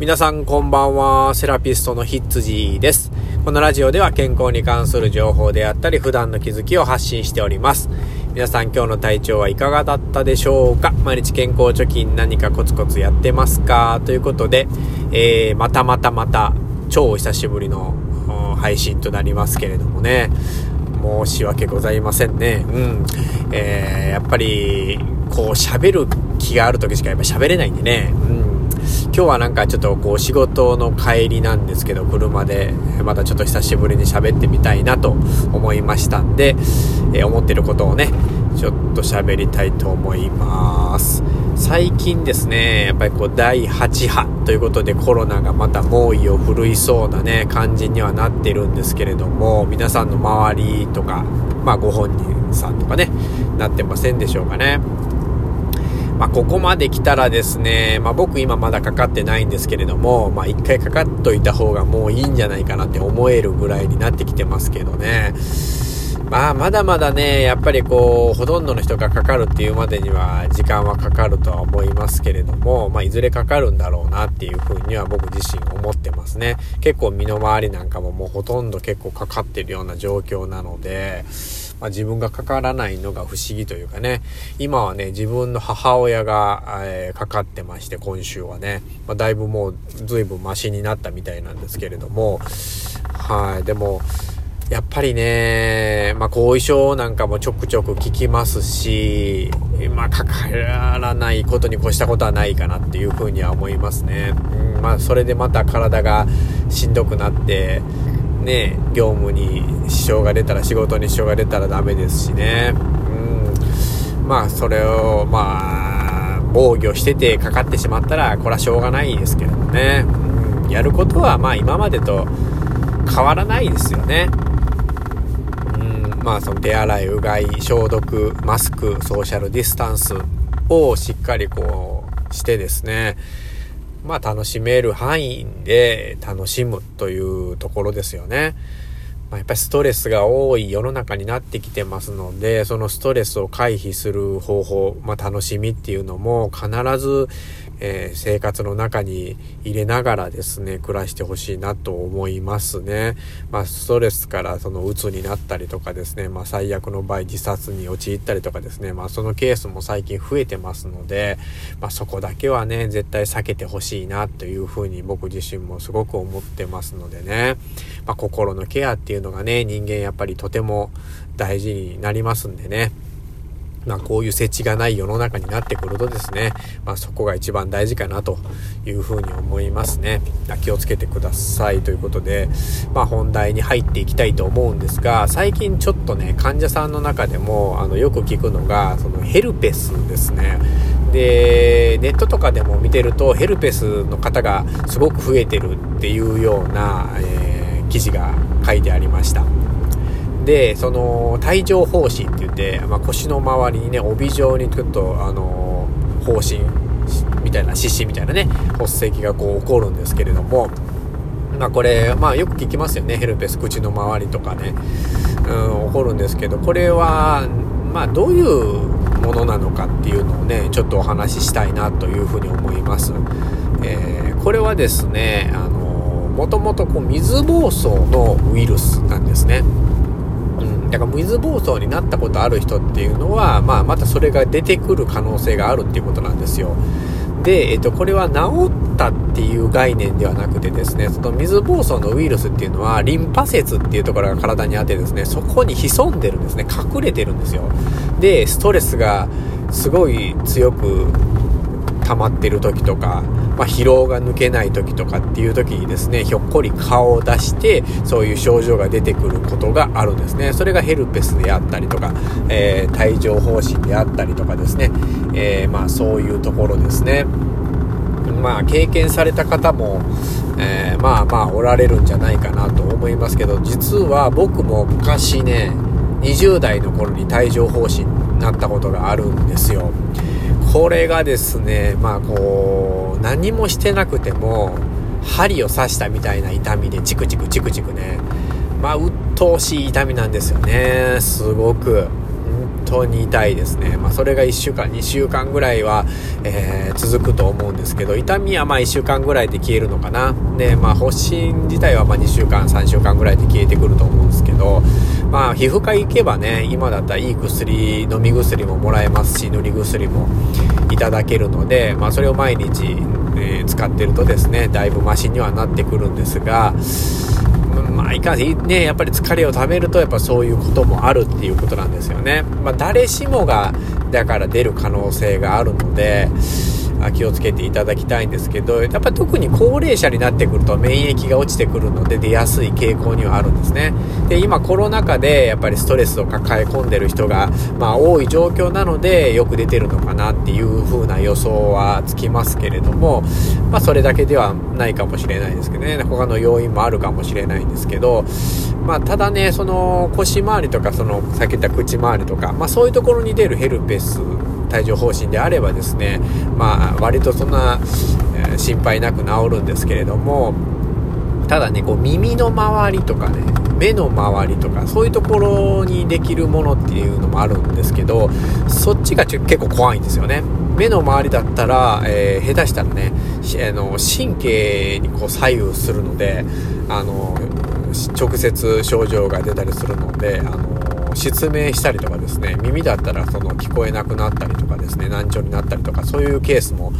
皆さんこんばんは、セラピストのヒッツジーです。このラジオでは健康に関する情報であったり、普段の気づきを発信しております。皆さん今日の体調はいかがだったでしょうか？毎日健康貯金何かコツコツやってますか？ということで、えー、またまたまた超お久しぶりの配信となりますけれどもね。申し訳ございませんね。うん。えー、やっぱり、こう喋る気がある時しかやっぱ喋れないんでね。うん。今日はなんかちょっとこう仕事の帰りなんですけど、車でまたちょっと久しぶりに喋ってみたいなと思いましたんで、えー、思ってることをね、ちょっと喋りたいと思います。最近ですね、やっぱりこう第8波ということでコロナがまた猛威を振るいそうなね、感じにはなってるんですけれども、皆さんの周りとか、まあご本人さんとかね、なってませんでしょうかね。まあ、ここまで来たらですね、まあ、僕今まだかかってないんですけれども、まあ、一回かかっといた方がもういいんじゃないかなって思えるぐらいになってきてますけどね。まあ、まだまだね、やっぱりこう、ほとんどの人がかかるっていうまでには時間はかかるとは思いますけれども、まあ、いずれかかるんだろうなっていうふうには僕自身思ってますね。結構身の回りなんかももうほとんど結構かかってるような状況なので、まあ、自分がかからないのが不思議というかね、今はね、自分の母親が、えー、かかってまして、今週はね、まあ、だいぶもう随分マシになったみたいなんですけれども、はい、でも、やっぱりね、まあ、後遺症なんかもちょくちょく聞きますし、まあ、かからないことに越したことはないかなっていうふうには思いますね。うん、まあ、それでまた体がしんどくなって、ね、業務に支障が出たら仕事に支障が出たらダメですしね。うん。まあ、それを、まあ、防御しててかかってしまったら、これはしょうがないですけどね。うん。やることは、まあ、今までと変わらないですよね。うん。まあ、その手洗い、うがい、消毒、マスク、ソーシャルディスタンスをしっかりこうしてですね。まあ楽しめる範囲で楽しむというところですよね。まあ、やっぱりストレスが多い世の中になってきてますので、そのストレスを回避する方法、まあ、楽しみっていうのも必ず、えー、生活の中に入れながらですね、暮らしてほしいなと思いますね。まあ、ストレスからその鬱になったりとかですね、まあ、最悪の場合自殺に陥ったりとかですね、まあ、そのケースも最近増えてますので、まあ、そこだけはね、絶対避けてほしいなというふうに僕自身もすごく思ってますのでね、まあ、心のケアっていうのがね、人間やっぱりとても大事になりますんでね。まあこういう設置がない世の中になってくるとですね、まあそこが一番大事かなというふうに思いますね。気をつけてくださいということで、まあ本題に入っていきたいと思うんですが、最近ちょっとね、患者さんの中でもあのよく聞くのが、そのヘルペスですね。で、ネットとかでも見てるとヘルペスの方がすごく増えてるっていうような、えー、記事が書いてありました。で、その、帯状疱疹って言って、まあ、腰の周りにね、帯状にちょっと、あの、疱疹みたいな、湿疹みたいなね、発石がこう起こるんですけれども、まあこれ、まあよく聞きますよね。ヘルペス、口の周りとかね、うん、起こるんですけど、これは、まあどういうものなのかっていうのをね、ちょっとお話ししたいなというふうに思います。えー、これはですね、あの、もともとこう水疱瘡のウイルスなんですね。うん、だから水疱瘡になったことある人っていうのは、まあ、またそれが出てくる可能性があるっていうことなんですよ。で、えっと、これは治ったっていう概念ではなくてですね、その水疱瘡のウイルスっていうのは、リンパ節っていうところが体にあってですね、そこに潜んでるんですね、隠れてるんですよ。で、ストレスがすごい強く溜まってる時とか、まあ、疲労が抜けない時とかっていう時にですね、ひょっこり顔を出して、そういう症状が出てくることがあるんですね。それがヘルペスであったりとか、えー、帯状疱疹であったりとかですね、えー、まあそういうところですね。まあ経験された方も、えー、まあまあおられるんじゃないかなと思いますけど、実は僕も昔ね、20代の頃に帯状疱疹なったことがあるんですよ。これがですね、まあこう、何もしてなくても、針を刺したみたいな痛みでチクチクチクチクね、まあ、鬱陶しい痛みなんですよね。すごく。当に痛いですね。まあ、それが1週間、2週間ぐらいは、えー、続くと思うんですけど、痛みはまあ1週間ぐらいで消えるのかな。で、まあ発疹自体はま2週間、3週間ぐらいで消えてくると思うんですけど、まあ皮膚科行けばね、今だったらいい薬、飲み薬ももらえますし、塗り薬もいただけるので、まあそれを毎日、えー、使ってるとですね、だいぶマシにはなってくるんですが、まあ、いかんね、やっぱり疲れをためると、やっぱそういうこともあるっていうことなんですよね。まあ、誰しもが、だから出る可能性があるので、気をつけていただきたいんですけど、やっぱ特に高齢者になってくると免疫が落ちてくるので出やすい傾向にはあるんですね。で、今コロナ禍でやっぱりストレスを抱え込んでる人が、まあ多い状況なのでよく出てるのかなっていう風な予想はつきますけれども、まあそれだけではないかもしれないですけどね、他の要因もあるかもしれないんですけど、まあただね、その腰回りとかそのさっき言った口回りとか、まあそういうところに出るヘルペス帯状疱疹であればですね、まあ、割とそんな、えー、心配なく治るんですけれども、ただね、こう耳の周りとかね、目の周りとか、そういうところにできるものっていうのもあるんですけど、そっちが結構怖いんですよね。目の周りだったら、えー、下手したらね、あの神経にこう左右するので、あの、直接症状が出たりするので、あの、失明したりとかですね耳だったらその聞こえなくなったりとかですね難聴になったりとかそういうケースも、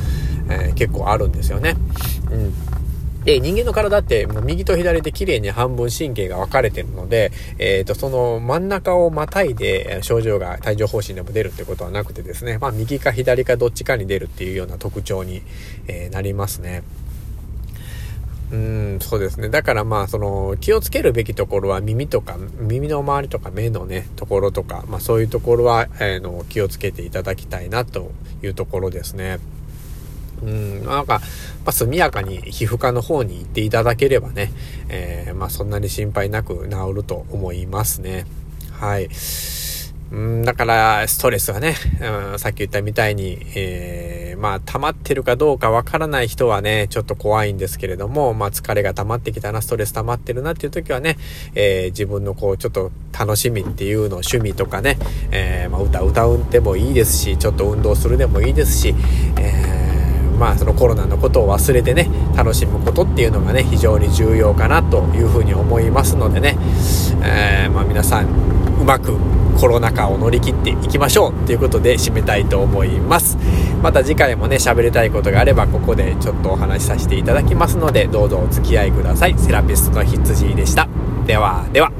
えー、結構あるんですよね。うんで、人間の体ってもう右と左で綺麗に半分神経が分かれてるので、えっ、ー、と、その真ん中をまたいで症状が帯状疱疹でも出るってことはなくてですね、まあ右か左かどっちかに出るっていうような特徴に、えー、なりますね。うん、そうですね。だからまあ、その、気をつけるべきところは耳とか、耳の周りとか目のね、ところとか、まあそういうところは、えー、の、気をつけていただきたいなというところですね。うん、なんか、まあ、速やかに皮膚科の方に行っていただければね、えー、まあそんなに心配なく治ると思いますね。はい。うん、だから、ストレスがね、うん、さっき言ったみたいに、えー、まあ、溜まってるかどうかわからない人はね、ちょっと怖いんですけれども、まあ、疲れが溜まってきたな、ストレス溜まってるなっていう時はね、えー、自分のこう、ちょっと楽しみっていうの趣味とかね、えー、まあ、歌歌うんでもいいですし、ちょっと運動するでもいいですし、えまあそのコロナのことを忘れてね楽しむことっていうのがね非常に重要かなというふうに思いますのでね、え、まあ、皆さんうまくコロナ禍を乗り切っていきましょうということで締めたいと思います。また次回もね喋りたいことがあればここでちょっとお話しさせていただきますのでどうぞお付き合いください。セラピストのひつじでした。ではでは。